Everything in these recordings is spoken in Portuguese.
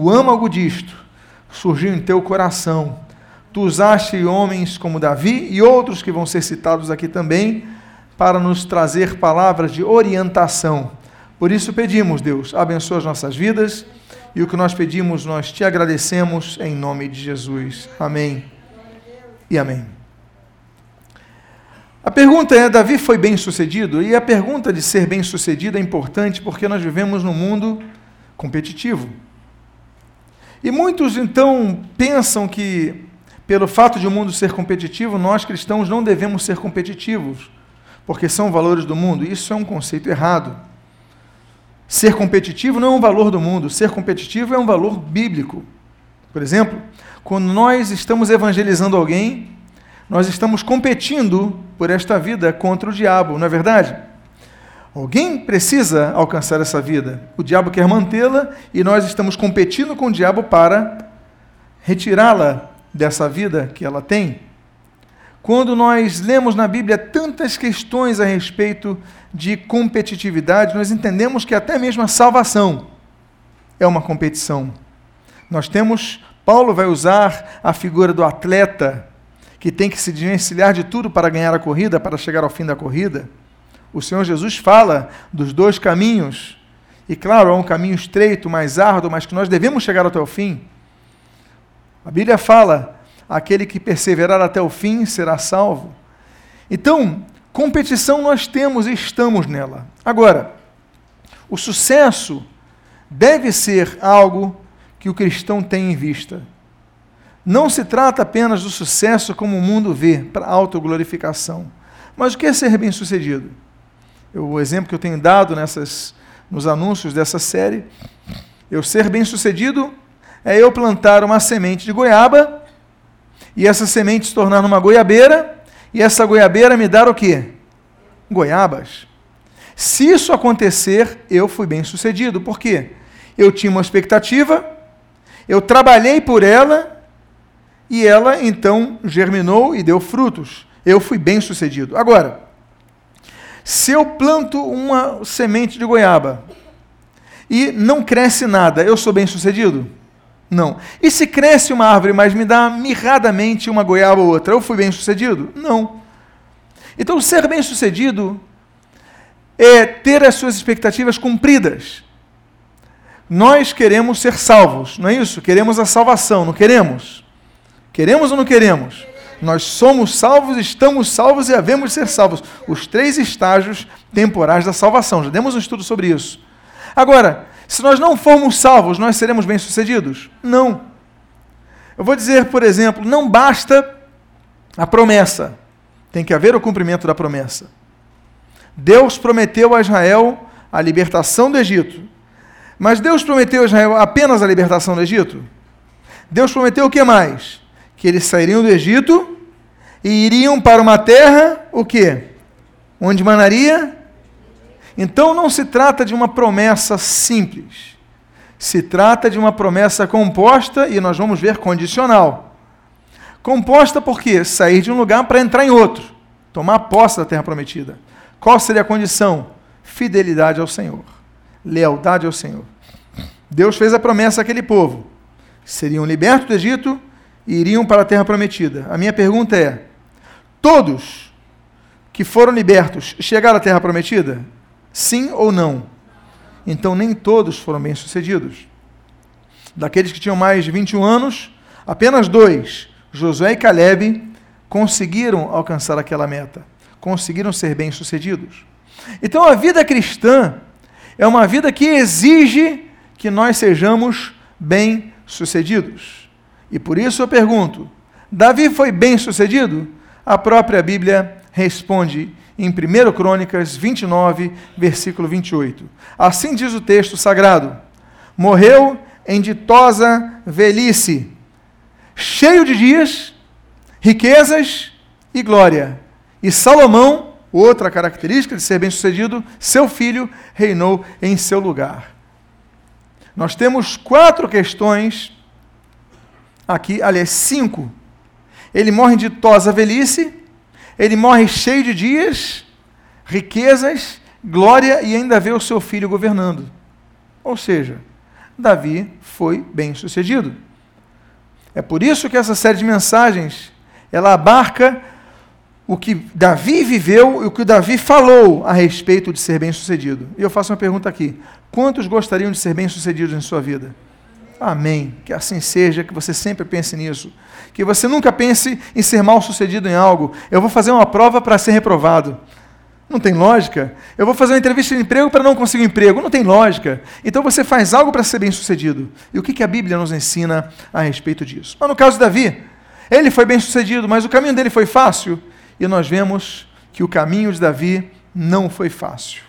o âmago disto surgiu em teu coração. Tu usaste homens como Davi e outros que vão ser citados aqui também, para nos trazer palavras de orientação. Por isso pedimos, Deus, abençoa as nossas vidas e o que nós pedimos, nós te agradecemos em nome de Jesus. Amém e amém. A pergunta é: Davi foi bem sucedido? E a pergunta de ser bem sucedido é importante porque nós vivemos num mundo competitivo. E muitos então pensam que, pelo fato de o mundo ser competitivo, nós cristãos não devemos ser competitivos porque são valores do mundo. Isso é um conceito errado. Ser competitivo não é um valor do mundo, ser competitivo é um valor bíblico. Por exemplo, quando nós estamos evangelizando alguém, nós estamos competindo por esta vida contra o diabo, não é verdade? Alguém precisa alcançar essa vida. O diabo quer mantê-la e nós estamos competindo com o diabo para retirá-la dessa vida que ela tem. Quando nós lemos na Bíblia tantas questões a respeito de competitividade, nós entendemos que até mesmo a salvação é uma competição. Nós temos, Paulo vai usar a figura do atleta que tem que se desvencilhar de tudo para ganhar a corrida, para chegar ao fim da corrida. O Senhor Jesus fala dos dois caminhos, e claro, há um caminho estreito, mais árduo, mas que nós devemos chegar até o fim. A Bíblia fala aquele que perseverar até o fim será salvo. Então, competição nós temos e estamos nela. Agora, o sucesso deve ser algo que o cristão tem em vista. Não se trata apenas do sucesso como o mundo vê, para autoglorificação. Mas o que é ser bem-sucedido? O exemplo que eu tenho dado nessas, nos anúncios dessa série, eu ser bem-sucedido é eu plantar uma semente de goiaba e essa semente se tornar numa goiabeira, e essa goiabeira me dar o quê? Goiabas. Se isso acontecer, eu fui bem sucedido. Por quê? Eu tinha uma expectativa, eu trabalhei por ela, e ela então germinou e deu frutos. Eu fui bem sucedido. Agora, se eu planto uma semente de goiaba e não cresce nada, eu sou bem sucedido? Não. E se cresce uma árvore, mas me dá mirradamente uma goiaba ou outra, eu fui bem sucedido? Não. Então, ser bem sucedido é ter as suas expectativas cumpridas. Nós queremos ser salvos, não é isso? Queremos a salvação, não queremos? Queremos ou não queremos? Nós somos salvos, estamos salvos e havemos ser salvos. Os três estágios temporais da salvação. Já demos um estudo sobre isso. Agora, se nós não formos salvos, nós seremos bem-sucedidos? Não. Eu vou dizer, por exemplo, não basta a promessa, tem que haver o cumprimento da promessa. Deus prometeu a Israel a libertação do Egito. Mas Deus prometeu a Israel apenas a libertação do Egito? Deus prometeu o que mais? Que eles sairiam do Egito e iriam para uma terra, o quê? Onde manaria então não se trata de uma promessa simples. Se trata de uma promessa composta e nós vamos ver condicional. Composta por quê? Sair de um lugar para entrar em outro, tomar posse da terra prometida. Qual seria a condição? Fidelidade ao Senhor, lealdade ao Senhor. Deus fez a promessa àquele povo: seriam libertos do Egito iriam para a terra prometida. A minha pergunta é: todos que foram libertos chegaram à terra prometida? Sim ou não? Então, nem todos foram bem-sucedidos. Daqueles que tinham mais de 21 anos, apenas dois, Josué e Caleb, conseguiram alcançar aquela meta, conseguiram ser bem-sucedidos. Então, a vida cristã é uma vida que exige que nós sejamos bem-sucedidos. E por isso eu pergunto: Davi foi bem-sucedido? A própria Bíblia responde em 1 Crônicas 29, versículo 28. Assim diz o texto sagrado: Morreu em ditosa velhice, cheio de dias, riquezas e glória. E Salomão, outra característica de ser bem-sucedido, seu filho reinou em seu lugar. Nós temos quatro questões aqui, aliás, cinco. Ele morre em ditosa velhice, ele morre cheio de dias, riquezas, glória e ainda vê o seu filho governando. Ou seja, Davi foi bem sucedido. É por isso que essa série de mensagens ela abarca o que Davi viveu e o que Davi falou a respeito de ser bem sucedido. E eu faço uma pergunta aqui: quantos gostariam de ser bem sucedidos em sua vida? Amém. Que assim seja, que você sempre pense nisso. Que você nunca pense em ser mal sucedido em algo. Eu vou fazer uma prova para ser reprovado. Não tem lógica. Eu vou fazer uma entrevista de emprego para não conseguir um emprego. Não tem lógica. Então você faz algo para ser bem sucedido. E o que, a Bíblia nos ensina a respeito disso? Mas no caso de Davi, ele foi bem sucedido, mas o caminho dele foi fácil. E nós vemos que o caminho de Davi não foi fácil.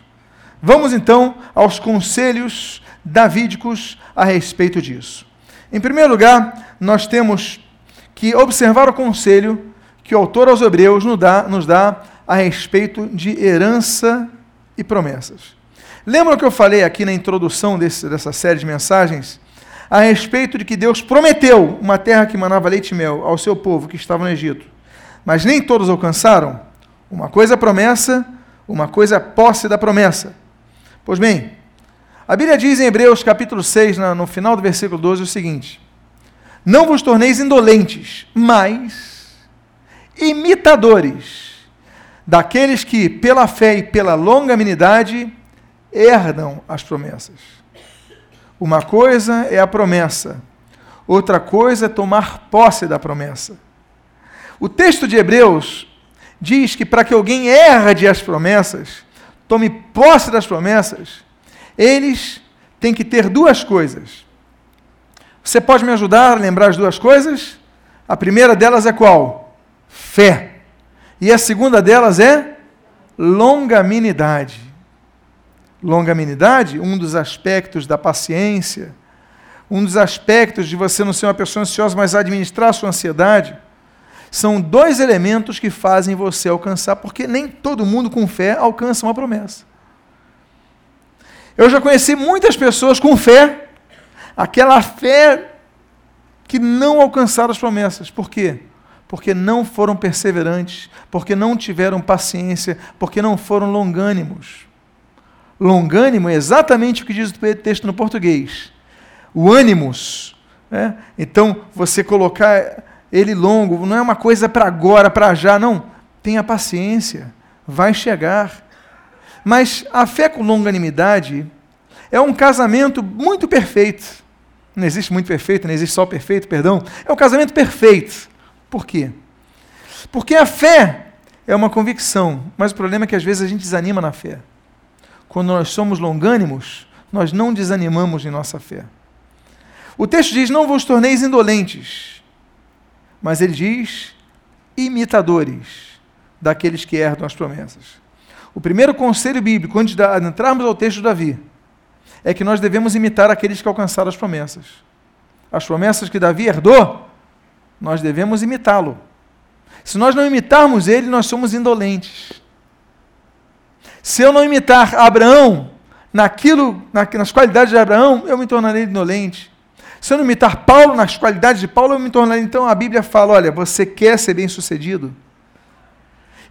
Vamos então aos conselhos davídicos a respeito disso. Em primeiro lugar, nós temos que observar o conselho que o autor aos Hebreus nos dá, nos dá a respeito de herança e promessas. Lembram que eu falei aqui na introdução desse, dessa série de mensagens a respeito de que Deus prometeu uma terra que manava leite e mel ao seu povo que estava no Egito, mas nem todos alcançaram? Uma coisa é promessa, uma coisa é posse da promessa. Pois bem, a Bíblia diz em Hebreus capítulo 6, no final do versículo 12, o seguinte: Não vos torneis indolentes, mas imitadores daqueles que, pela fé e pela longanimidade, herdam as promessas. Uma coisa é a promessa, outra coisa é tomar posse da promessa. O texto de Hebreus diz que para que alguém herde as promessas, tome posse das promessas, eles têm que ter duas coisas. Você pode me ajudar a lembrar as duas coisas? A primeira delas é qual? Fé. E a segunda delas é longanimidade. Longanimidade, um dos aspectos da paciência, um dos aspectos de você não ser uma pessoa ansiosa, mas administrar a sua ansiedade, são dois elementos que fazem você alcançar, porque nem todo mundo com fé alcança uma promessa. Eu já conheci muitas pessoas com fé, aquela fé que não alcançaram as promessas. Por quê? Porque não foram perseverantes, porque não tiveram paciência, porque não foram longânimos. Longânimo é exatamente o que diz o texto no português. O ânimos. Né? Então, você colocar ele longo não é uma coisa para agora, para já, não. Tenha paciência, vai chegar. Mas a fé com longanimidade é um casamento muito perfeito. Não existe muito perfeito, não existe só perfeito, perdão. É um casamento perfeito. Por quê? Porque a fé é uma convicção, mas o problema é que às vezes a gente desanima na fé. Quando nós somos longânimos, nós não desanimamos em nossa fé. O texto diz: Não vos torneis indolentes, mas ele diz: imitadores daqueles que herdam as promessas. O primeiro conselho bíblico, antes de entrarmos ao texto de Davi, é que nós devemos imitar aqueles que alcançaram as promessas. As promessas que Davi herdou, nós devemos imitá-lo. Se nós não imitarmos ele, nós somos indolentes. Se eu não imitar Abraão naquilo, nas qualidades de Abraão, eu me tornarei indolente. Se eu não imitar Paulo nas qualidades de Paulo, eu me tornarei. Então a Bíblia fala: olha, você quer ser bem-sucedido?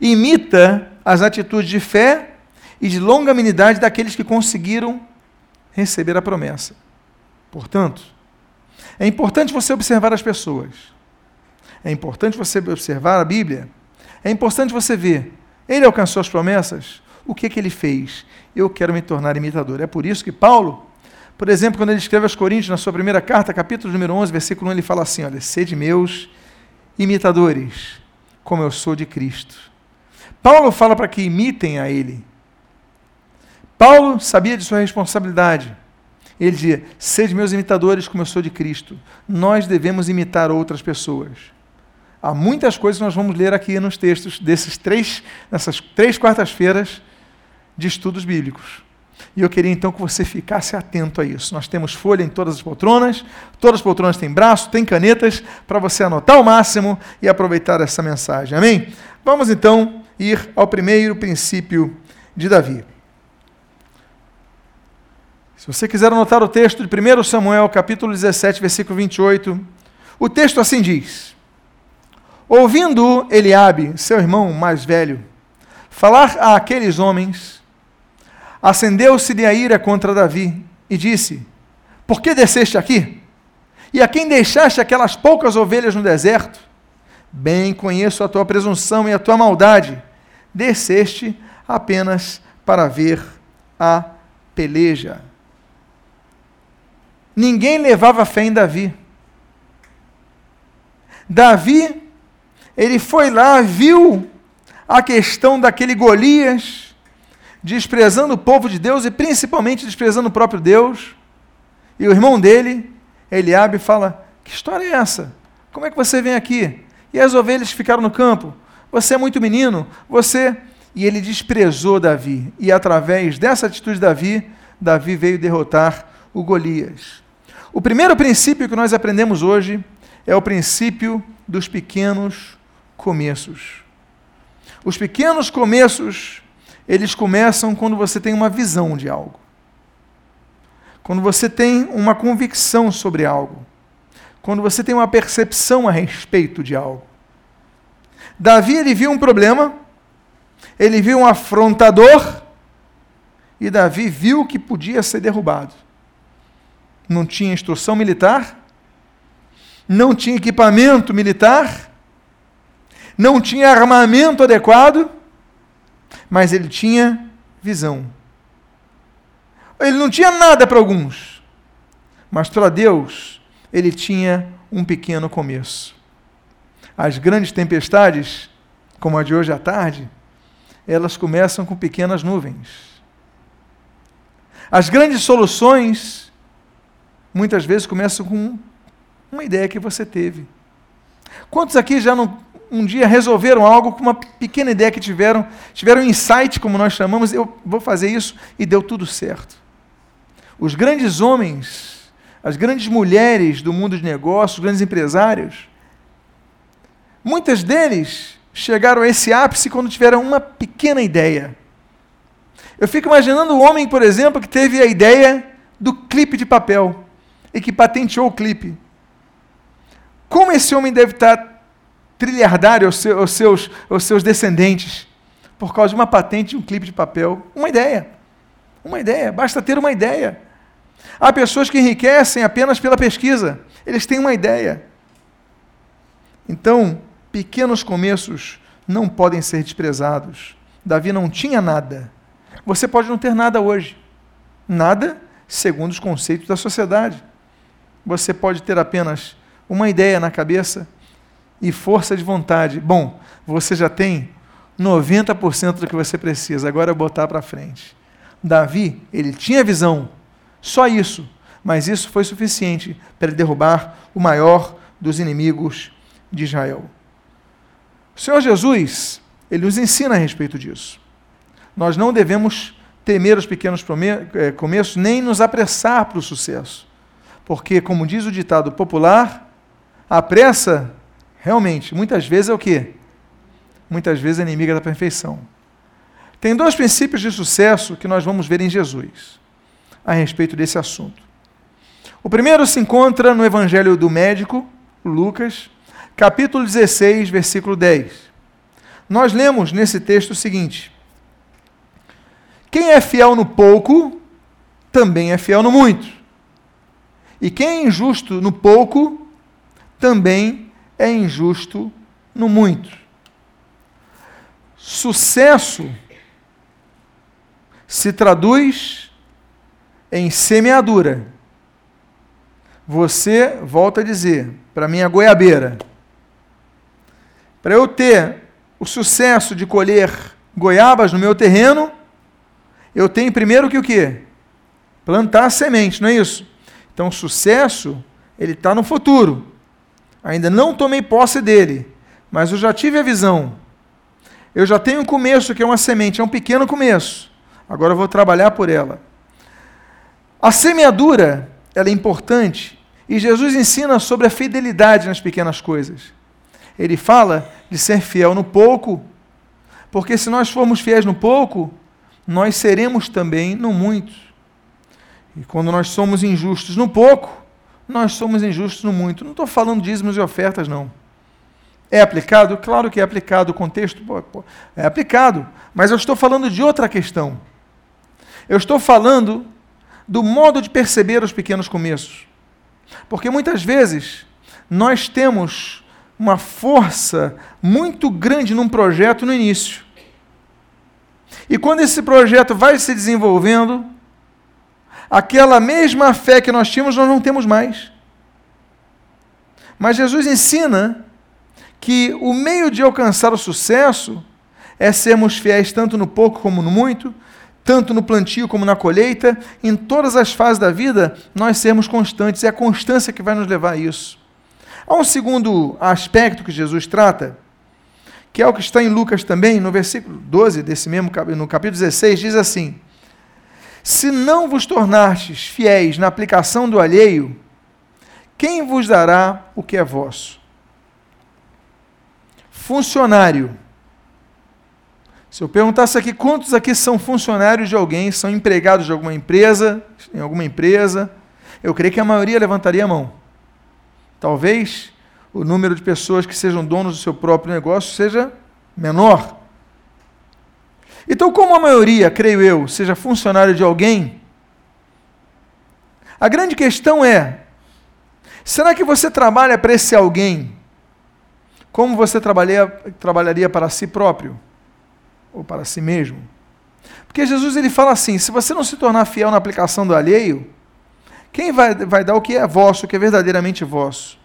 Imita as atitudes de fé e de longanimidade daqueles que conseguiram receber a promessa. Portanto, é importante você observar as pessoas. É importante você observar a Bíblia. É importante você ver. Ele alcançou as promessas. O que, é que ele fez? Eu quero me tornar imitador. É por isso que Paulo, por exemplo, quando ele escreve aos Coríntios, na sua primeira carta, capítulo número 11, versículo 1, ele fala assim: Olha, sede meus imitadores, como eu sou de Cristo. Paulo fala para que imitem a ele. Paulo sabia de sua responsabilidade. Ele dizia: Sede meus imitadores, como eu sou de Cristo. Nós devemos imitar outras pessoas. Há muitas coisas que nós vamos ler aqui nos textos desses três, nessas três quartas-feiras de estudos bíblicos. E eu queria então que você ficasse atento a isso. Nós temos folha em todas as poltronas, todas as poltronas têm braço, têm canetas, para você anotar o máximo e aproveitar essa mensagem. Amém? Vamos então ir ao primeiro princípio de Davi. Se você quiser anotar o texto de 1 Samuel, capítulo 17, versículo 28, o texto assim diz: Ouvindo Eliabe, seu irmão mais velho, falar a aqueles homens, acendeu-se-lhe a ira contra Davi e disse: Por que desceste aqui? E a quem deixaste aquelas poucas ovelhas no deserto? Bem conheço a tua presunção e a tua maldade. Desceste apenas para ver a peleja. Ninguém levava fé em Davi. Davi, ele foi lá, viu a questão daquele Golias, desprezando o povo de Deus e principalmente desprezando o próprio Deus. E o irmão dele, Eliabe, fala: Que história é essa? Como é que você vem aqui? E as ovelhas ficaram no campo. Você é muito menino, você. E ele desprezou Davi. E através dessa atitude de Davi, Davi veio derrotar o Golias. O primeiro princípio que nós aprendemos hoje é o princípio dos pequenos começos. Os pequenos começos, eles começam quando você tem uma visão de algo. Quando você tem uma convicção sobre algo. Quando você tem uma percepção a respeito de algo. Davi ele viu um problema, ele viu um afrontador, e Davi viu que podia ser derrubado. Não tinha instrução militar, não tinha equipamento militar, não tinha armamento adequado, mas ele tinha visão. Ele não tinha nada para alguns, mas para Deus ele tinha um pequeno começo. As grandes tempestades, como a de hoje à tarde, elas começam com pequenas nuvens. As grandes soluções, muitas vezes, começam com uma ideia que você teve. Quantos aqui já não, um dia resolveram algo com uma pequena ideia que tiveram, tiveram um insight, como nós chamamos, eu vou fazer isso e deu tudo certo? Os grandes homens, as grandes mulheres do mundo de negócios, os grandes empresários, muitas deles chegaram a esse ápice quando tiveram uma pequena ideia. Eu fico imaginando o homem, por exemplo, que teve a ideia do clipe de papel e que patenteou o clipe. Como esse homem deve estar trilhardário aos seus, aos seus, descendentes por causa de uma patente, um clipe de papel? Uma ideia. Uma ideia. Basta ter uma ideia. Há pessoas que enriquecem apenas pela pesquisa. Eles têm uma ideia. Então, pequenos começos não podem ser desprezados. Davi não tinha nada. Você pode não ter nada hoje. Nada segundo os conceitos da sociedade. Você pode ter apenas uma ideia na cabeça e força de vontade. Bom, você já tem 90% do que você precisa, agora é botar para frente. Davi, ele tinha visão, só isso, mas isso foi suficiente para derrubar o maior dos inimigos de Israel. O Senhor Jesus, ele nos ensina a respeito disso. Nós não devemos temer os pequenos eh, começos, nem nos apressar para o sucesso. Porque, como diz o ditado popular, a pressa, realmente, muitas vezes é o quê? Muitas vezes é inimiga da perfeição. Tem dois princípios de sucesso que nós vamos ver em Jesus a respeito desse assunto. O primeiro se encontra no Evangelho do Médico, Lucas, capítulo 16, versículo 10. Nós lemos nesse texto o seguinte: Quem é fiel no pouco, também é fiel no muito. E quem é injusto no pouco, também é injusto no muito. Sucesso se traduz em semeadura. Você, volta a dizer, para mim a goiabeira. Para eu ter o sucesso de colher goiabas no meu terreno, eu tenho primeiro que o quê? Plantar a semente, não é isso? Então, o sucesso, ele está no futuro. Ainda não tomei posse dele, mas eu já tive a visão. Eu já tenho um começo, que é uma semente, é um pequeno começo. Agora eu vou trabalhar por ela. A semeadura, ela é importante, e Jesus ensina sobre a fidelidade nas pequenas coisas. Ele fala de ser fiel no pouco, porque se nós formos fiéis no pouco, nós seremos também no muito. E quando nós somos injustos no pouco, nós somos injustos no muito. Não estou falando dízimos e ofertas, não. É aplicado? Claro que é aplicado, o contexto é aplicado, mas eu estou falando de outra questão. Eu estou falando do modo de perceber os pequenos começos. Porque muitas vezes nós temos uma força muito grande num projeto no início. E quando esse projeto vai se desenvolvendo, aquela mesma fé que nós tínhamos, nós não temos mais. Mas Jesus ensina que o meio de alcançar o sucesso é sermos fiéis tanto no pouco como no muito, tanto no plantio como na colheita, em todas as fases da vida, nós sermos constantes. É a constância que vai nos levar a isso. Há um segundo aspecto que Jesus trata, que é o que está em Lucas também, no versículo 12 desse mesmo no capítulo 16, diz assim: Se não vos tornastes fiéis na aplicação do alheio, quem vos dará o que é vosso? Funcionário. Se eu perguntasse aqui quantos aqui são funcionários de alguém, são empregados de alguma empresa, em alguma empresa, eu creio que a maioria levantaria a mão. Talvez o número de pessoas que sejam donos do seu próprio negócio seja menor. Então, como a maioria, creio eu, seja funcionário de alguém, a grande questão é: será que você trabalha para esse alguém como você trabalharia, trabalharia para si próprio ou para si mesmo? Porque Jesus ele fala assim: se você não se tornar fiel na aplicação do alheio, quem vai, vai dar o que é vosso, o que é verdadeiramente vosso?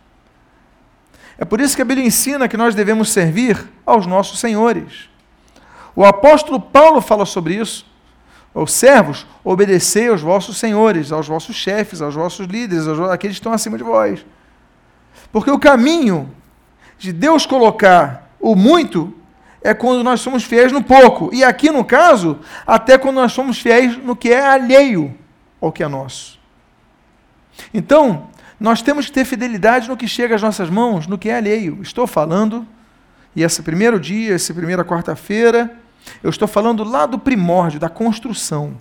É por isso que a Bíblia ensina que nós devemos servir aos nossos senhores. O apóstolo Paulo fala sobre isso. Os servos, obedecei aos vossos senhores, aos vossos chefes, aos vossos líderes, aos, àqueles que estão acima de vós. Porque o caminho de Deus colocar o muito é quando nós somos fiéis no pouco. E aqui, no caso, até quando nós somos fiéis no que é alheio ao que é nosso. Então, nós temos que ter fidelidade no que chega às nossas mãos, no que é alheio. Estou falando, e esse primeiro dia, essa primeira quarta-feira, eu estou falando lá do primórdio, da construção.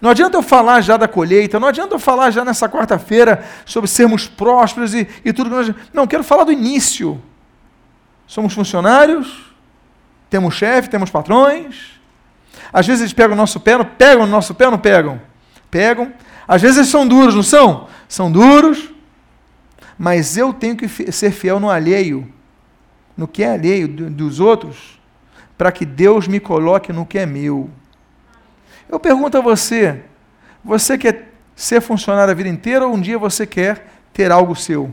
Não adianta eu falar já da colheita, não adianta eu falar já nessa quarta-feira sobre sermos prósperos e, e tudo que nós. Não, quero falar do início. Somos funcionários, temos chefe, temos patrões. Às vezes eles pegam o nosso pé, não pegam o nosso pé, não pegam? Pegam. Às vezes eles são duros, não são? São duros, mas eu tenho que ser fiel no alheio, no que é alheio dos outros, para que Deus me coloque no que é meu. Eu pergunto a você: você quer ser funcionário a vida inteira ou um dia você quer ter algo seu?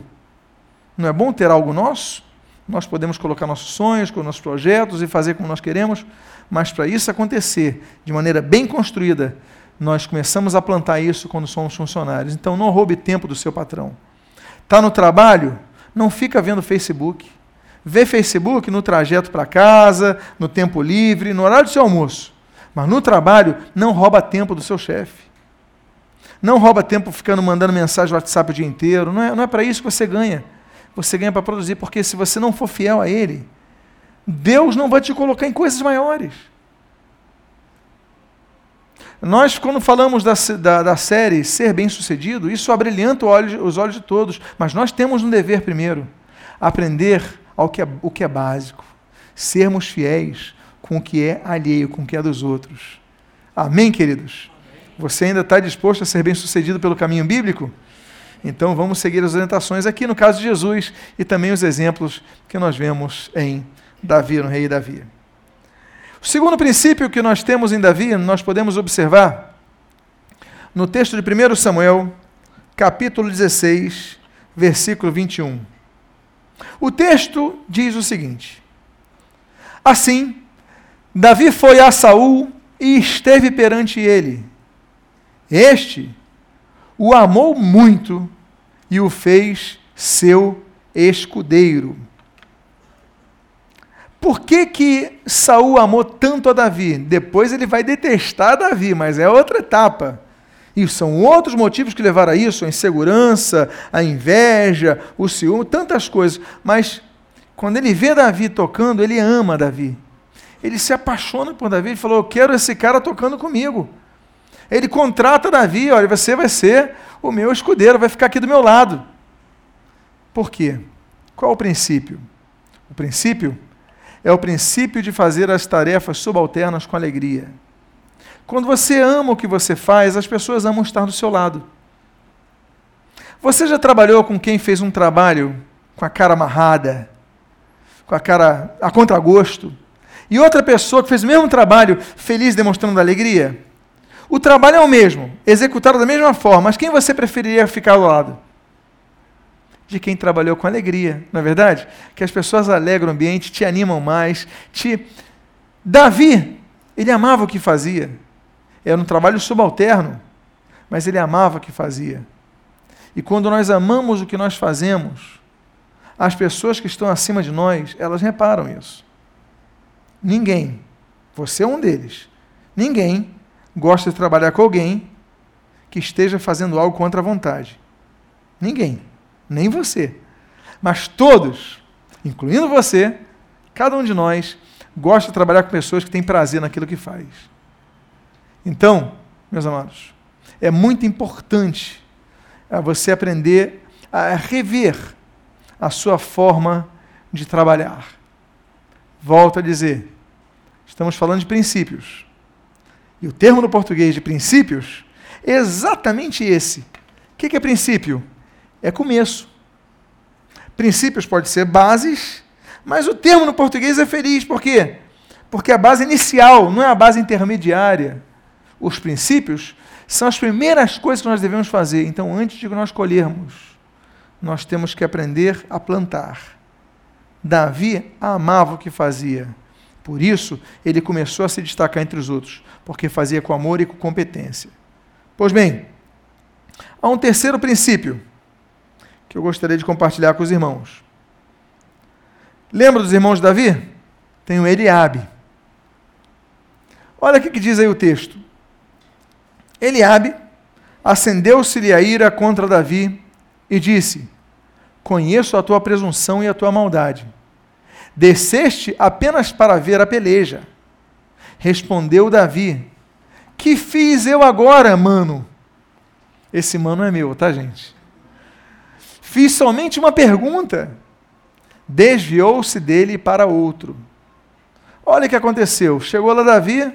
Não é bom ter algo nosso? Nós podemos colocar nossos sonhos, com nossos projetos e fazer como nós queremos, mas para isso acontecer de maneira bem construída, nós começamos a plantar isso quando somos funcionários. Então não roube tempo do seu patrão. Está no trabalho? Não fica vendo Facebook. Vê Facebook no trajeto para casa, no tempo livre, no horário do seu almoço. Mas no trabalho, não rouba tempo do seu chefe. Não rouba tempo ficando mandando mensagem no WhatsApp o dia inteiro. Não é, não é para isso que você ganha. Você ganha para produzir, porque se você não for fiel a Ele, Deus não vai te colocar em coisas maiores. Nós, quando falamos da, da, da série Ser Bem-Sucedido, isso abrilhanta os olhos de todos, mas nós temos um dever primeiro: aprender ao que é, o que é básico, sermos fiéis com o que é alheio, com o que é dos outros. Amém, queridos? Você ainda está disposto a ser bem-sucedido pelo caminho bíblico? Então vamos seguir as orientações aqui no caso de Jesus e também os exemplos que nós vemos em Davi, no rei Davi. O segundo princípio que nós temos em Davi, nós podemos observar no texto de 1 Samuel, capítulo 16, versículo 21. O texto diz o seguinte: Assim, Davi foi a Saul e esteve perante ele. Este o amou muito e o fez seu escudeiro. Por que, que Saul amou tanto a Davi? Depois ele vai detestar Davi, mas é outra etapa. E são outros motivos que levaram a isso, a insegurança, a inveja, o ciúme, tantas coisas. Mas quando ele vê Davi tocando, ele ama Davi. Ele se apaixona por Davi, ele falou: Eu quero esse cara tocando comigo. Ele contrata Davi, olha, você vai ser o meu escudeiro, vai ficar aqui do meu lado. Por quê? Qual o princípio? O princípio é o princípio de fazer as tarefas subalternas com alegria. Quando você ama o que você faz, as pessoas amam estar do seu lado. Você já trabalhou com quem fez um trabalho com a cara amarrada, com a cara a contragosto, e outra pessoa que fez o mesmo trabalho feliz, demonstrando alegria? O trabalho é o mesmo, executado da mesma forma, mas quem você preferiria ficar ao lado? De quem trabalhou com alegria, não é verdade? Que as pessoas alegram o ambiente, te animam mais, te. Davi, ele amava o que fazia. Era um trabalho subalterno, mas ele amava o que fazia. E quando nós amamos o que nós fazemos, as pessoas que estão acima de nós, elas reparam isso. Ninguém, você é um deles, ninguém gosta de trabalhar com alguém que esteja fazendo algo contra a vontade. Ninguém, nem você. Mas todos, incluindo você, cada um de nós, gosta de trabalhar com pessoas que têm prazer naquilo que faz. Então, meus amados, é muito importante é você aprender a rever a sua forma de trabalhar. Volto a dizer, estamos falando de princípios. E o termo no português de princípios é exatamente esse. O que é princípio? É começo. Princípios pode ser bases, mas o termo no português é feliz. Por quê? Porque a base inicial, não é a base intermediária. Os princípios são as primeiras coisas que nós devemos fazer. Então, antes de nós colhermos, nós temos que aprender a plantar. Davi amava o que fazia. Por isso, ele começou a se destacar entre os outros, porque fazia com amor e com competência. Pois bem, há um terceiro princípio que eu gostaria de compartilhar com os irmãos. Lembra dos irmãos de Davi? Tem o Eliabe. Olha o que diz aí o texto. Eliabe acendeu-se-lhe a ira contra Davi e disse: Conheço a tua presunção e a tua maldade. Desceste apenas para ver a peleja. Respondeu Davi: Que fiz eu agora, mano? Esse mano é meu, tá, gente? Fiz somente uma pergunta. Desviou-se dele para outro. Olha o que aconteceu. Chegou lá Davi,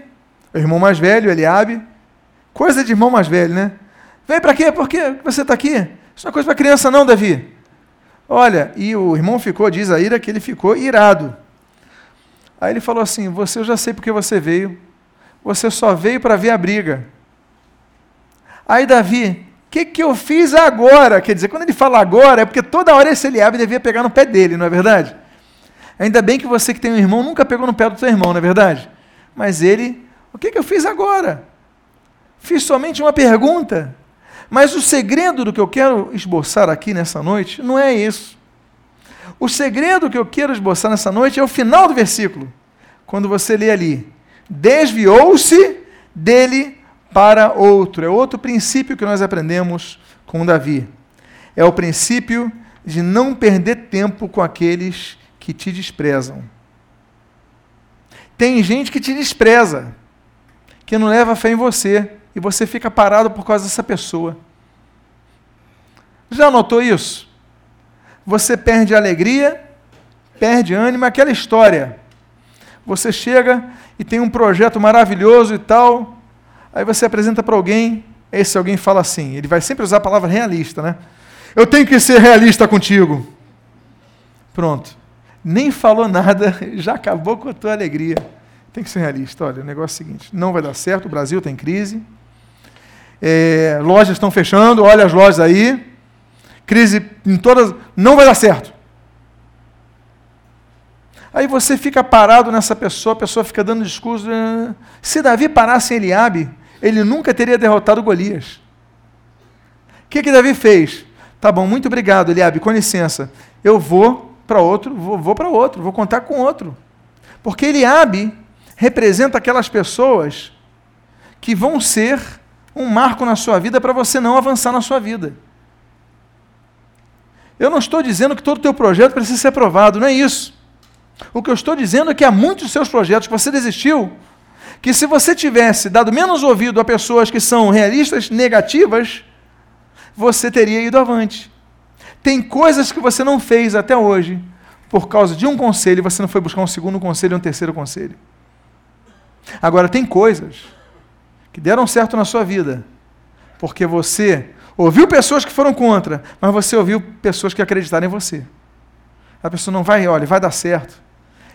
o irmão mais velho, Eliabe, Coisa de irmão mais velho, né? Vem para quê? Por que você está aqui? Isso não é coisa para criança, não, Davi. Olha, e o irmão ficou, diz a ira, que ele ficou irado. Aí ele falou assim: Você, eu já sei porque você veio. Você só veio para ver a briga. Aí Davi, que, que eu fiz agora? Quer dizer, quando ele fala agora, é porque toda hora esse Eliabe devia pegar no pé dele, não é verdade? Ainda bem que você que tem um irmão nunca pegou no pé do seu irmão, não é verdade? Mas ele, o que, que eu fiz agora? Fiz somente uma pergunta. Mas o segredo do que eu quero esboçar aqui nessa noite não é isso. O segredo que eu quero esboçar nessa noite é o final do versículo. Quando você lê ali: desviou-se dele para outro. É outro princípio que nós aprendemos com Davi. É o princípio de não perder tempo com aqueles que te desprezam. Tem gente que te despreza, que não leva fé em você e você fica parado por causa dessa pessoa. Já notou isso? Você perde alegria, perde ânimo, aquela história. Você chega e tem um projeto maravilhoso e tal, aí você apresenta para alguém, esse alguém fala assim, ele vai sempre usar a palavra realista, né? Eu tenho que ser realista contigo. Pronto. Nem falou nada, já acabou com a tua alegria. Tem que ser realista. Olha, o negócio é o seguinte: não vai dar certo, o Brasil tem crise, é, lojas estão fechando, olha as lojas aí, crise em todas, não vai dar certo. Aí você fica parado nessa pessoa, a pessoa fica dando discurso. Né? Se Davi parasse em Eliabe, ele nunca teria derrotado Golias. O que, que Davi fez? Tá bom, muito obrigado, Eliabe, com licença. Eu vou para outro, vou, vou para outro, vou contar com outro. Porque Eliabe representa aquelas pessoas que vão ser um marco na sua vida para você não avançar na sua vida. Eu não estou dizendo que todo o teu projeto precisa ser aprovado, não é isso. O que eu estou dizendo é que há muitos seus projetos que você desistiu, que se você tivesse dado menos ouvido a pessoas que são realistas negativas, você teria ido avante. Tem coisas que você não fez até hoje, por causa de um conselho, você não foi buscar um segundo conselho um terceiro conselho. Agora, tem coisas que deram certo na sua vida, porque você ouviu pessoas que foram contra, mas você ouviu pessoas que acreditaram em você. A pessoa não vai, olha, vai dar certo.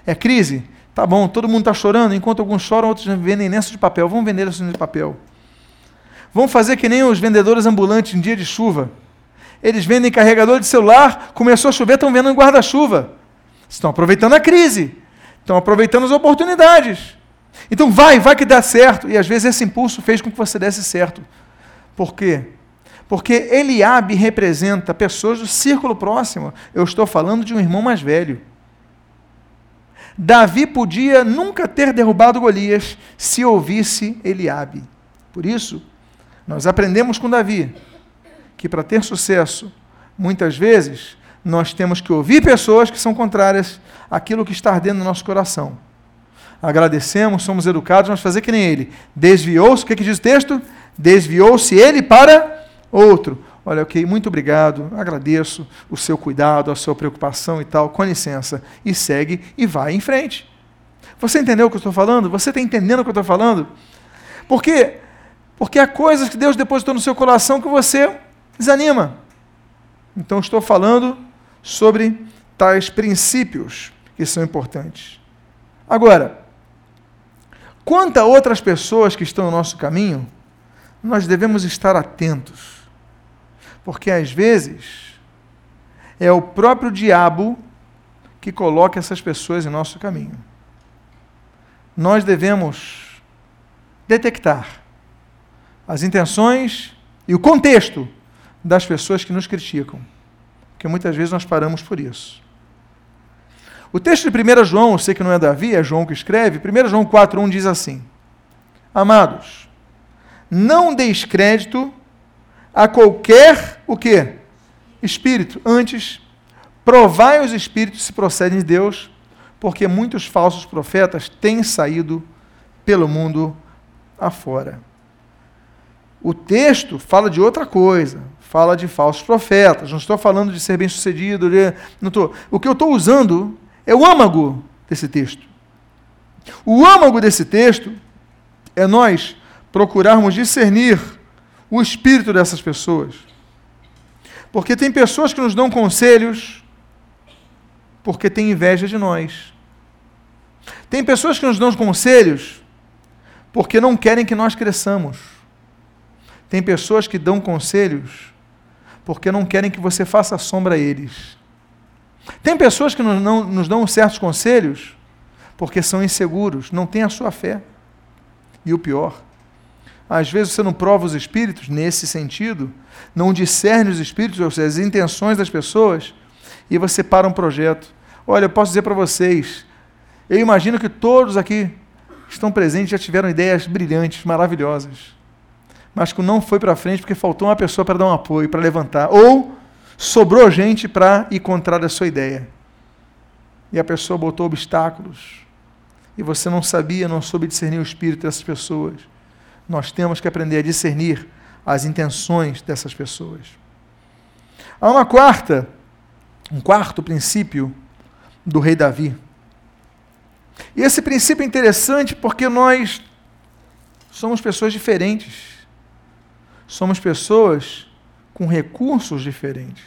É crise? Tá bom, todo mundo está chorando, enquanto alguns choram, outros vendem lenço de papel. Vamos vender lenço de papel. Vamos fazer que nem os vendedores ambulantes em dia de chuva. Eles vendem carregador de celular, começou a chover, estão vendendo guarda-chuva. Estão aproveitando a crise, estão aproveitando as oportunidades. Então vai, vai que dá certo. E às vezes esse impulso fez com que você desse certo. Por quê? Porque Eliabe representa pessoas do círculo próximo. Eu estou falando de um irmão mais velho. Davi podia nunca ter derrubado Golias se ouvisse Eliabe. Por isso, nós aprendemos com Davi que para ter sucesso, muitas vezes, nós temos que ouvir pessoas que são contrárias àquilo que está ardendo no nosso coração. Agradecemos, somos educados, mas fazer que nem ele. Desviou-se, o que, que diz o texto? Desviou-se ele para outro. Olha, ok, muito obrigado, agradeço o seu cuidado, a sua preocupação e tal, com licença. E segue e vai em frente. Você entendeu o que eu estou falando? Você está entendendo o que eu estou falando? Porque, porque há coisas que Deus depositou no seu coração que você desanima. Então, estou falando sobre tais princípios que são importantes. Agora, quanto a outras pessoas que estão no nosso caminho, nós devemos estar atentos, porque às vezes é o próprio diabo que coloca essas pessoas em nosso caminho. Nós devemos detectar as intenções e o contexto das pessoas que nos criticam, porque muitas vezes nós paramos por isso. O texto de 1 João, eu sei que não é Davi, é João que escreve, 1 João 4,1 diz assim: Amados, não deis crédito a qualquer o quê? Espírito. Antes, provai os espíritos se procedem de Deus, porque muitos falsos profetas têm saído pelo mundo afora. O texto fala de outra coisa, fala de falsos profetas. Não estou falando de ser bem-sucedido. Não estou. O que eu estou usando é o âmago desse texto. O âmago desse texto é nós procurarmos discernir o espírito dessas pessoas. Porque tem pessoas que nos dão conselhos porque têm inveja de nós. Tem pessoas que nos dão conselhos porque não querem que nós cresçamos. Tem pessoas que dão conselhos porque não querem que você faça sombra a eles. Tem pessoas que nos, não, nos dão certos conselhos porque são inseguros, não têm a sua fé. E o pior, às vezes você não prova os espíritos nesse sentido, não discerne os espíritos, ou seja, as intenções das pessoas, e você para um projeto. Olha, eu posso dizer para vocês, eu imagino que todos aqui estão presentes já tiveram ideias brilhantes, maravilhosas mas que não foi para frente porque faltou uma pessoa para dar um apoio, para levantar. Ou sobrou gente para ir contra a sua ideia. E a pessoa botou obstáculos. E você não sabia, não soube discernir o espírito dessas pessoas. Nós temos que aprender a discernir as intenções dessas pessoas. Há uma quarta, um quarto princípio do rei Davi. E esse princípio é interessante porque nós somos pessoas diferentes somos pessoas com recursos diferentes.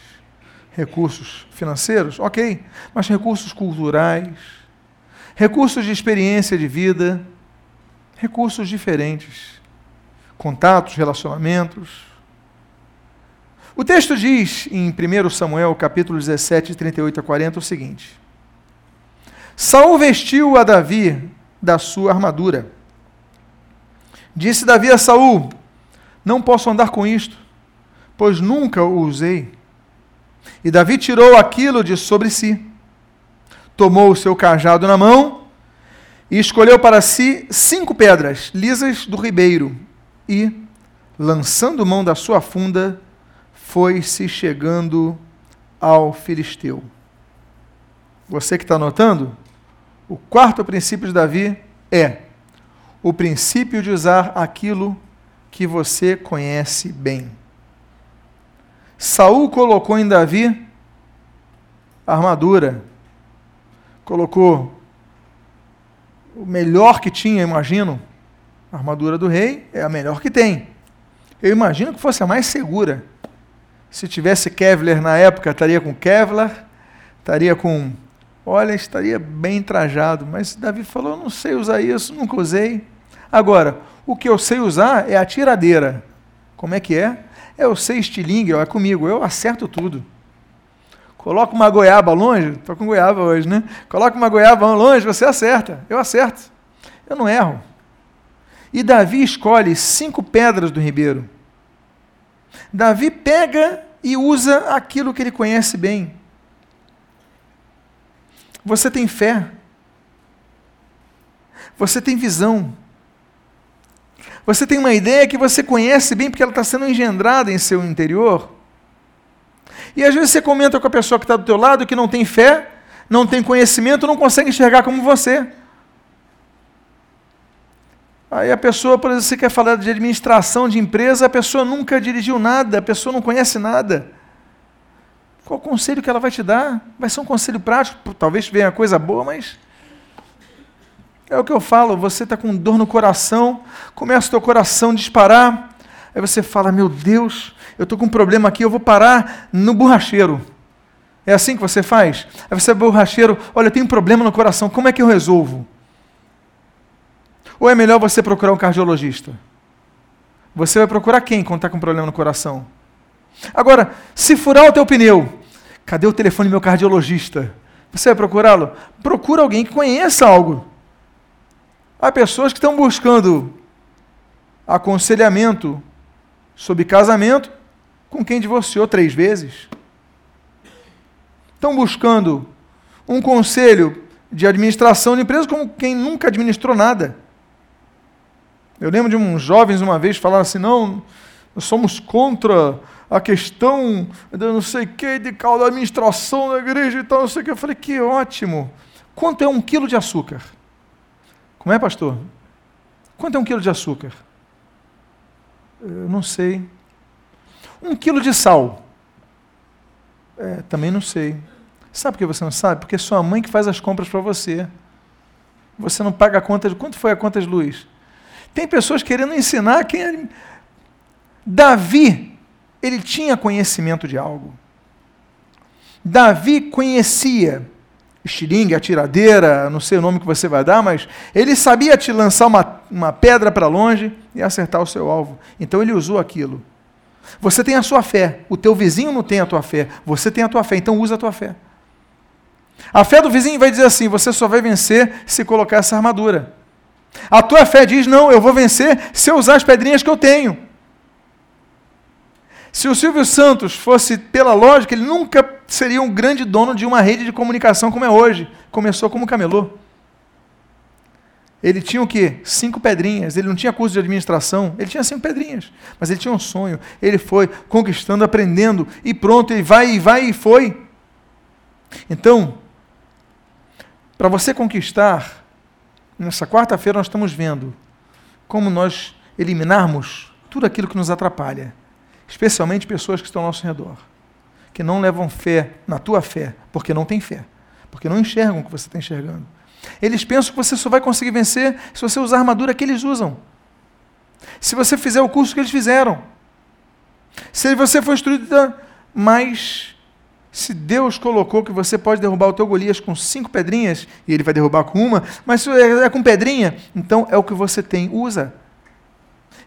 Recursos financeiros, ok, mas recursos culturais, recursos de experiência de vida, recursos diferentes, contatos, relacionamentos. O texto diz em 1 Samuel, capítulo 17, 38 a 40, o seguinte: Saul vestiu a Davi da sua armadura. Disse Davi a Saul: não posso andar com isto, pois nunca o usei. E Davi tirou aquilo de sobre si, tomou o seu cajado na mão e escolheu para si cinco pedras lisas do ribeiro e, lançando mão da sua funda, foi-se chegando ao filisteu. Você que está anotando? O quarto princípio de Davi é o princípio de usar aquilo que você conhece bem. Saul colocou em Davi armadura, colocou o melhor que tinha, imagino, A armadura do rei é a melhor que tem. Eu imagino que fosse a mais segura. Se tivesse Kevlar na época, estaria com Kevlar, estaria com. Olha, estaria bem trajado. Mas Davi falou: não sei usar isso, nunca usei. Agora, o que eu sei usar é a tiradeira. Como é que é? Eu sei estilingue, é comigo, eu acerto tudo. Coloca uma goiaba longe, estou com goiaba hoje, né? Coloca uma goiaba longe, você acerta. Eu acerto. Eu não erro. E Davi escolhe cinco pedras do ribeiro. Davi pega e usa aquilo que ele conhece bem. Você tem fé. Você tem visão. Você tem uma ideia que você conhece bem porque ela está sendo engendrada em seu interior. E às vezes você comenta com a pessoa que está do teu lado que não tem fé, não tem conhecimento, não consegue enxergar como você. Aí a pessoa, por exemplo, você quer falar de administração de empresa, a pessoa nunca dirigiu nada, a pessoa não conhece nada. Qual o conselho que ela vai te dar? Vai ser um conselho prático, talvez venha coisa boa, mas é o que eu falo, você está com dor no coração, começa o teu coração a disparar, aí você fala, meu Deus, eu estou com um problema aqui, eu vou parar no borracheiro. É assim que você faz? Aí você é borracheiro, olha, eu tenho um problema no coração, como é que eu resolvo? Ou é melhor você procurar um cardiologista? Você vai procurar quem quando está com problema no coração? Agora, se furar o teu pneu, cadê o telefone do meu cardiologista? Você vai procurá-lo? Procura alguém que conheça algo. Há pessoas que estão buscando aconselhamento sobre casamento com quem divorciou três vezes. Estão buscando um conselho de administração de empresa como quem nunca administrou nada. Eu lembro de uns jovens uma vez falaram assim: não, nós somos contra a questão de não sei o que, de da administração da igreja e tal, não sei o que. Eu falei: que ótimo. Quanto é um quilo de açúcar? Como é, pastor? Quanto é um quilo de açúcar? Eu não sei. Um quilo de sal. É, também não sei. Sabe por que você não sabe? Porque é sua mãe que faz as compras para você. Você não paga a conta de. Quanto foi a conta de luz? Tem pessoas querendo ensinar quem. Davi, ele tinha conhecimento de algo. Davi conhecia estilingue, atiradeira, não sei o nome que você vai dar, mas ele sabia te lançar uma, uma pedra para longe e acertar o seu alvo. Então ele usou aquilo. Você tem a sua fé, o teu vizinho não tem a tua fé, você tem a tua fé, então usa a tua fé. A fé do vizinho vai dizer assim: você só vai vencer se colocar essa armadura. A tua fé diz: não, eu vou vencer se eu usar as pedrinhas que eu tenho. Se o Silvio Santos fosse pela lógica, ele nunca seria um grande dono de uma rede de comunicação como é hoje. Começou como camelô. Ele tinha o quê? Cinco pedrinhas. Ele não tinha curso de administração. Ele tinha cinco pedrinhas. Mas ele tinha um sonho. Ele foi conquistando, aprendendo. E pronto, ele vai e vai e foi. Então, para você conquistar, nessa quarta-feira nós estamos vendo como nós eliminarmos tudo aquilo que nos atrapalha especialmente pessoas que estão ao nosso redor, que não levam fé na tua fé, porque não têm fé, porque não enxergam o que você está enxergando. Eles pensam que você só vai conseguir vencer se você usar a armadura que eles usam. Se você fizer o curso que eles fizeram. Se você for instruído, mas se Deus colocou que você pode derrubar o teu Golias com cinco pedrinhas, e ele vai derrubar com uma, mas se é com pedrinha, então é o que você tem, usa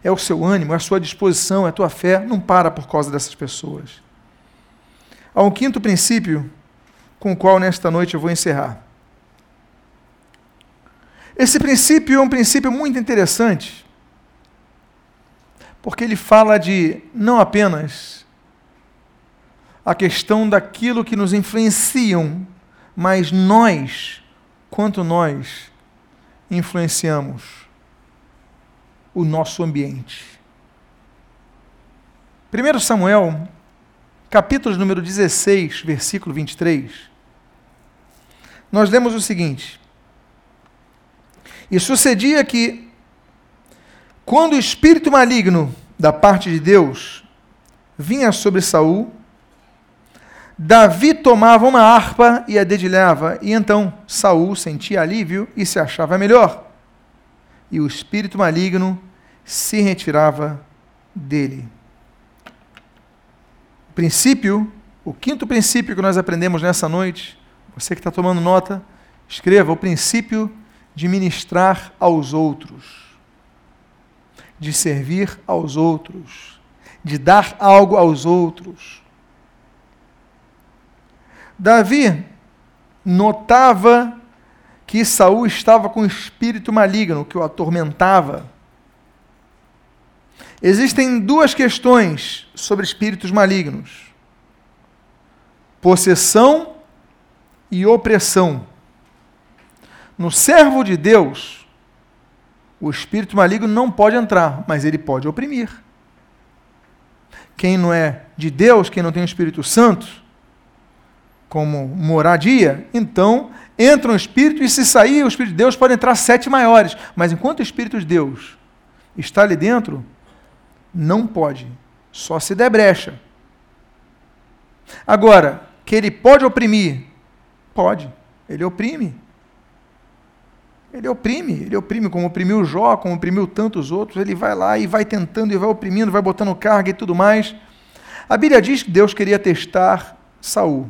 é o seu ânimo, é a sua disposição, é a tua fé, não para por causa dessas pessoas. Há um quinto princípio com o qual nesta noite eu vou encerrar. Esse princípio é um princípio muito interessante, porque ele fala de não apenas a questão daquilo que nos influenciam, mas nós, quanto nós influenciamos o nosso ambiente. 1 Samuel, capítulo número 16, versículo 23, nós lemos o seguinte: E sucedia que, quando o espírito maligno da parte de Deus vinha sobre Saul, Davi tomava uma harpa e a dedilhava, e então Saul sentia alívio e se achava melhor. E o espírito maligno se retirava dele. Princípio, o quinto princípio que nós aprendemos nessa noite, você que está tomando nota, escreva o princípio de ministrar aos outros, de servir aos outros, de dar algo aos outros. Davi notava que Saul estava com um espírito maligno que o atormentava. Existem duas questões sobre espíritos malignos: possessão e opressão. No servo de Deus, o espírito maligno não pode entrar, mas ele pode oprimir. Quem não é de Deus, quem não tem o Espírito Santo como moradia, então entra um espírito e se sair o Espírito de Deus pode entrar sete maiores. Mas enquanto o Espírito de Deus está ali dentro, não pode. Só se der brecha. Agora, que ele pode oprimir? Pode. Ele oprime. Ele oprime, ele oprime, como oprimiu Jó, como oprimiu tantos outros, ele vai lá e vai tentando e vai oprimindo, vai botando carga e tudo mais. A Bíblia diz que Deus queria testar Saul.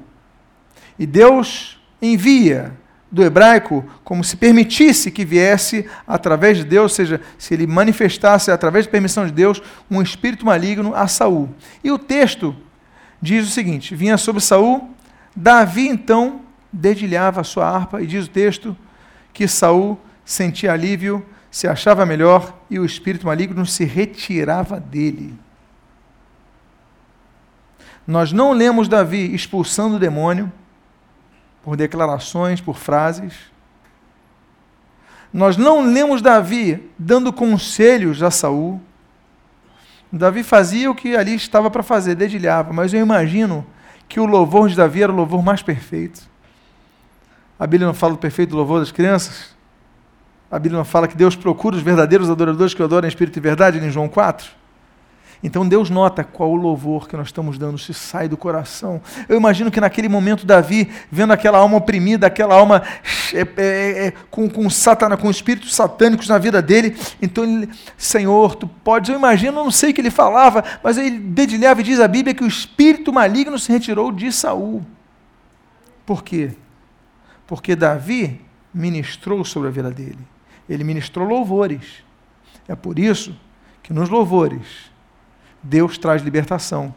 E Deus envia do hebraico como se permitisse que viesse através de Deus, ou seja, se ele manifestasse através de permissão de Deus um espírito maligno a Saul. E o texto diz o seguinte: vinha sobre Saul, Davi então dedilhava a sua harpa e diz o texto que Saul sentia alívio, se achava melhor e o espírito maligno se retirava dele. Nós não lemos Davi expulsando o demônio, por declarações, por frases. Nós não lemos Davi dando conselhos a Saul. Davi fazia o que ali estava para fazer, dedilhava, mas eu imagino que o louvor de Davi era o louvor mais perfeito. A Bíblia não fala do perfeito louvor das crianças? A Bíblia não fala que Deus procura os verdadeiros adoradores que adoram em espírito e verdade, em João 4? Então Deus nota qual o louvor que nós estamos dando se sai do coração. Eu imagino que naquele momento Davi, vendo aquela alma oprimida, aquela alma é, é, é, com, com Satanás, com espíritos satânicos na vida dele, então ele, Senhor, tu podes, eu imagino, eu não sei o que ele falava, mas ele dedilhava e diz a Bíblia que o espírito maligno se retirou de Saul. Por quê? Porque Davi ministrou sobre a vida dele. Ele ministrou louvores. É por isso que nos louvores Deus traz libertação.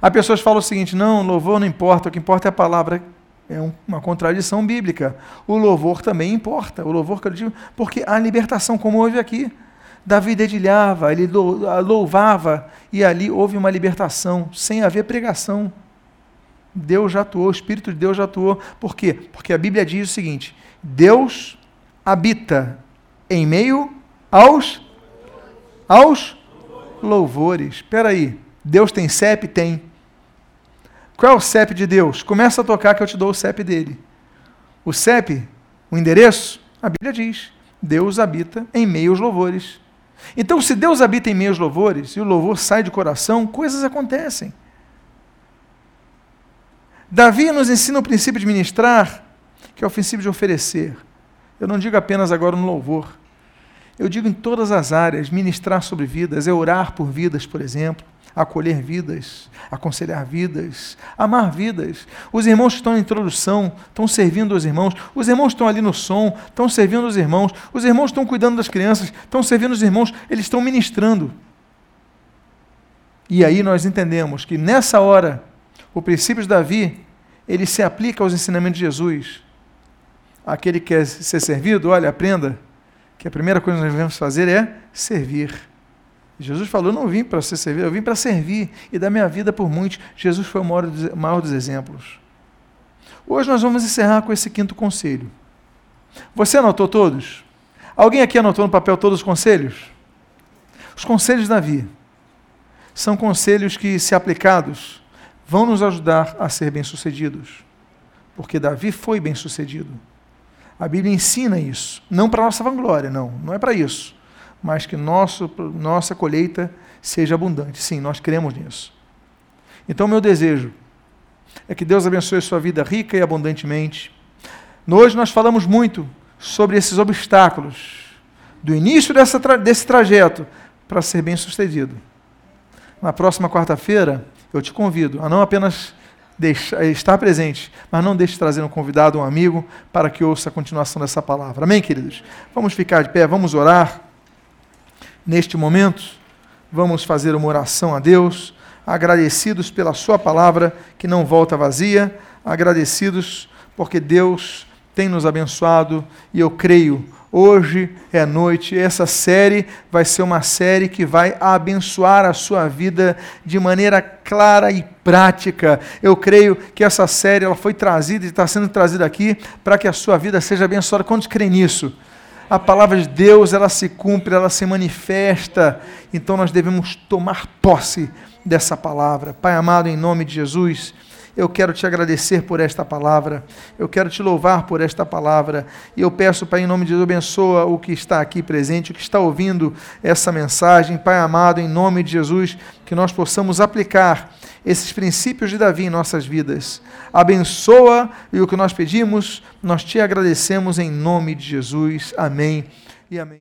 Há pessoas que falam o seguinte: não, louvor não importa, o que importa é a palavra. É uma contradição bíblica. O louvor também importa. O louvor, porque há libertação, como houve aqui. Davi dedilhava, ele louvava, e ali houve uma libertação, sem haver pregação. Deus já atuou, o Espírito de Deus já atuou. Por quê? Porque a Bíblia diz o seguinte: Deus habita em meio aos aos louvores. Espera aí, Deus tem CEP? Tem. Qual é o CEP de Deus? Começa a tocar que eu te dou o CEP dele. O CEP, o endereço, a Bíblia diz, Deus habita em meio aos louvores. Então, se Deus habita em meio aos louvores e o louvor sai de coração, coisas acontecem. Davi nos ensina o princípio de ministrar, que é o princípio de oferecer. Eu não digo apenas agora no louvor. Eu digo em todas as áreas, ministrar sobre vidas, é orar por vidas, por exemplo, acolher vidas, aconselhar vidas, amar vidas. Os irmãos que estão na introdução estão servindo os irmãos, os irmãos estão ali no som, estão servindo os irmãos, os irmãos estão cuidando das crianças, estão servindo os irmãos, eles estão ministrando. E aí nós entendemos que nessa hora, o princípio de Davi, ele se aplica aos ensinamentos de Jesus. Aquele que quer ser servido, olha, aprenda que a primeira coisa que nós devemos fazer é servir. Jesus falou: Eu não vim para ser servido, eu vim para servir e dar minha vida por muitos. Jesus foi o maior, maior dos exemplos. Hoje nós vamos encerrar com esse quinto conselho. Você anotou todos? Alguém aqui anotou no papel todos os conselhos? Os conselhos da Davi são conselhos que, se aplicados, vão nos ajudar a ser bem-sucedidos. Porque Davi foi bem-sucedido. A Bíblia ensina isso. Não para nossa vanglória, não. Não é para isso. Mas que nosso, nossa colheita seja abundante. Sim, nós cremos nisso. Então, meu desejo é que Deus abençoe sua vida rica e abundantemente. Hoje nós falamos muito sobre esses obstáculos, do início dessa, desse trajeto para ser bem sucedido. Na próxima quarta-feira, eu te convido a não apenas deixar, estar presente, mas não deixe de trazer um convidado, um amigo, para que ouça a continuação dessa palavra. Amém, queridos? Vamos ficar de pé, vamos orar. Neste momento, vamos fazer uma oração a Deus, agradecidos pela Sua palavra que não volta vazia, agradecidos porque Deus tem nos abençoado e eu creio Hoje é noite. Essa série vai ser uma série que vai abençoar a sua vida de maneira clara e prática. Eu creio que essa série ela foi trazida e está sendo trazida aqui para que a sua vida seja abençoada. Quantos creem nisso? A palavra de Deus ela se cumpre, ela se manifesta. Então nós devemos tomar posse dessa palavra. Pai amado, em nome de Jesus. Eu quero te agradecer por esta palavra, eu quero te louvar por esta palavra, e eu peço, Pai, em nome de Deus, abençoa o que está aqui presente, o que está ouvindo essa mensagem, Pai amado, em nome de Jesus, que nós possamos aplicar esses princípios de Davi em nossas vidas. Abençoa e o que nós pedimos, nós te agradecemos em nome de Jesus. Amém e amém.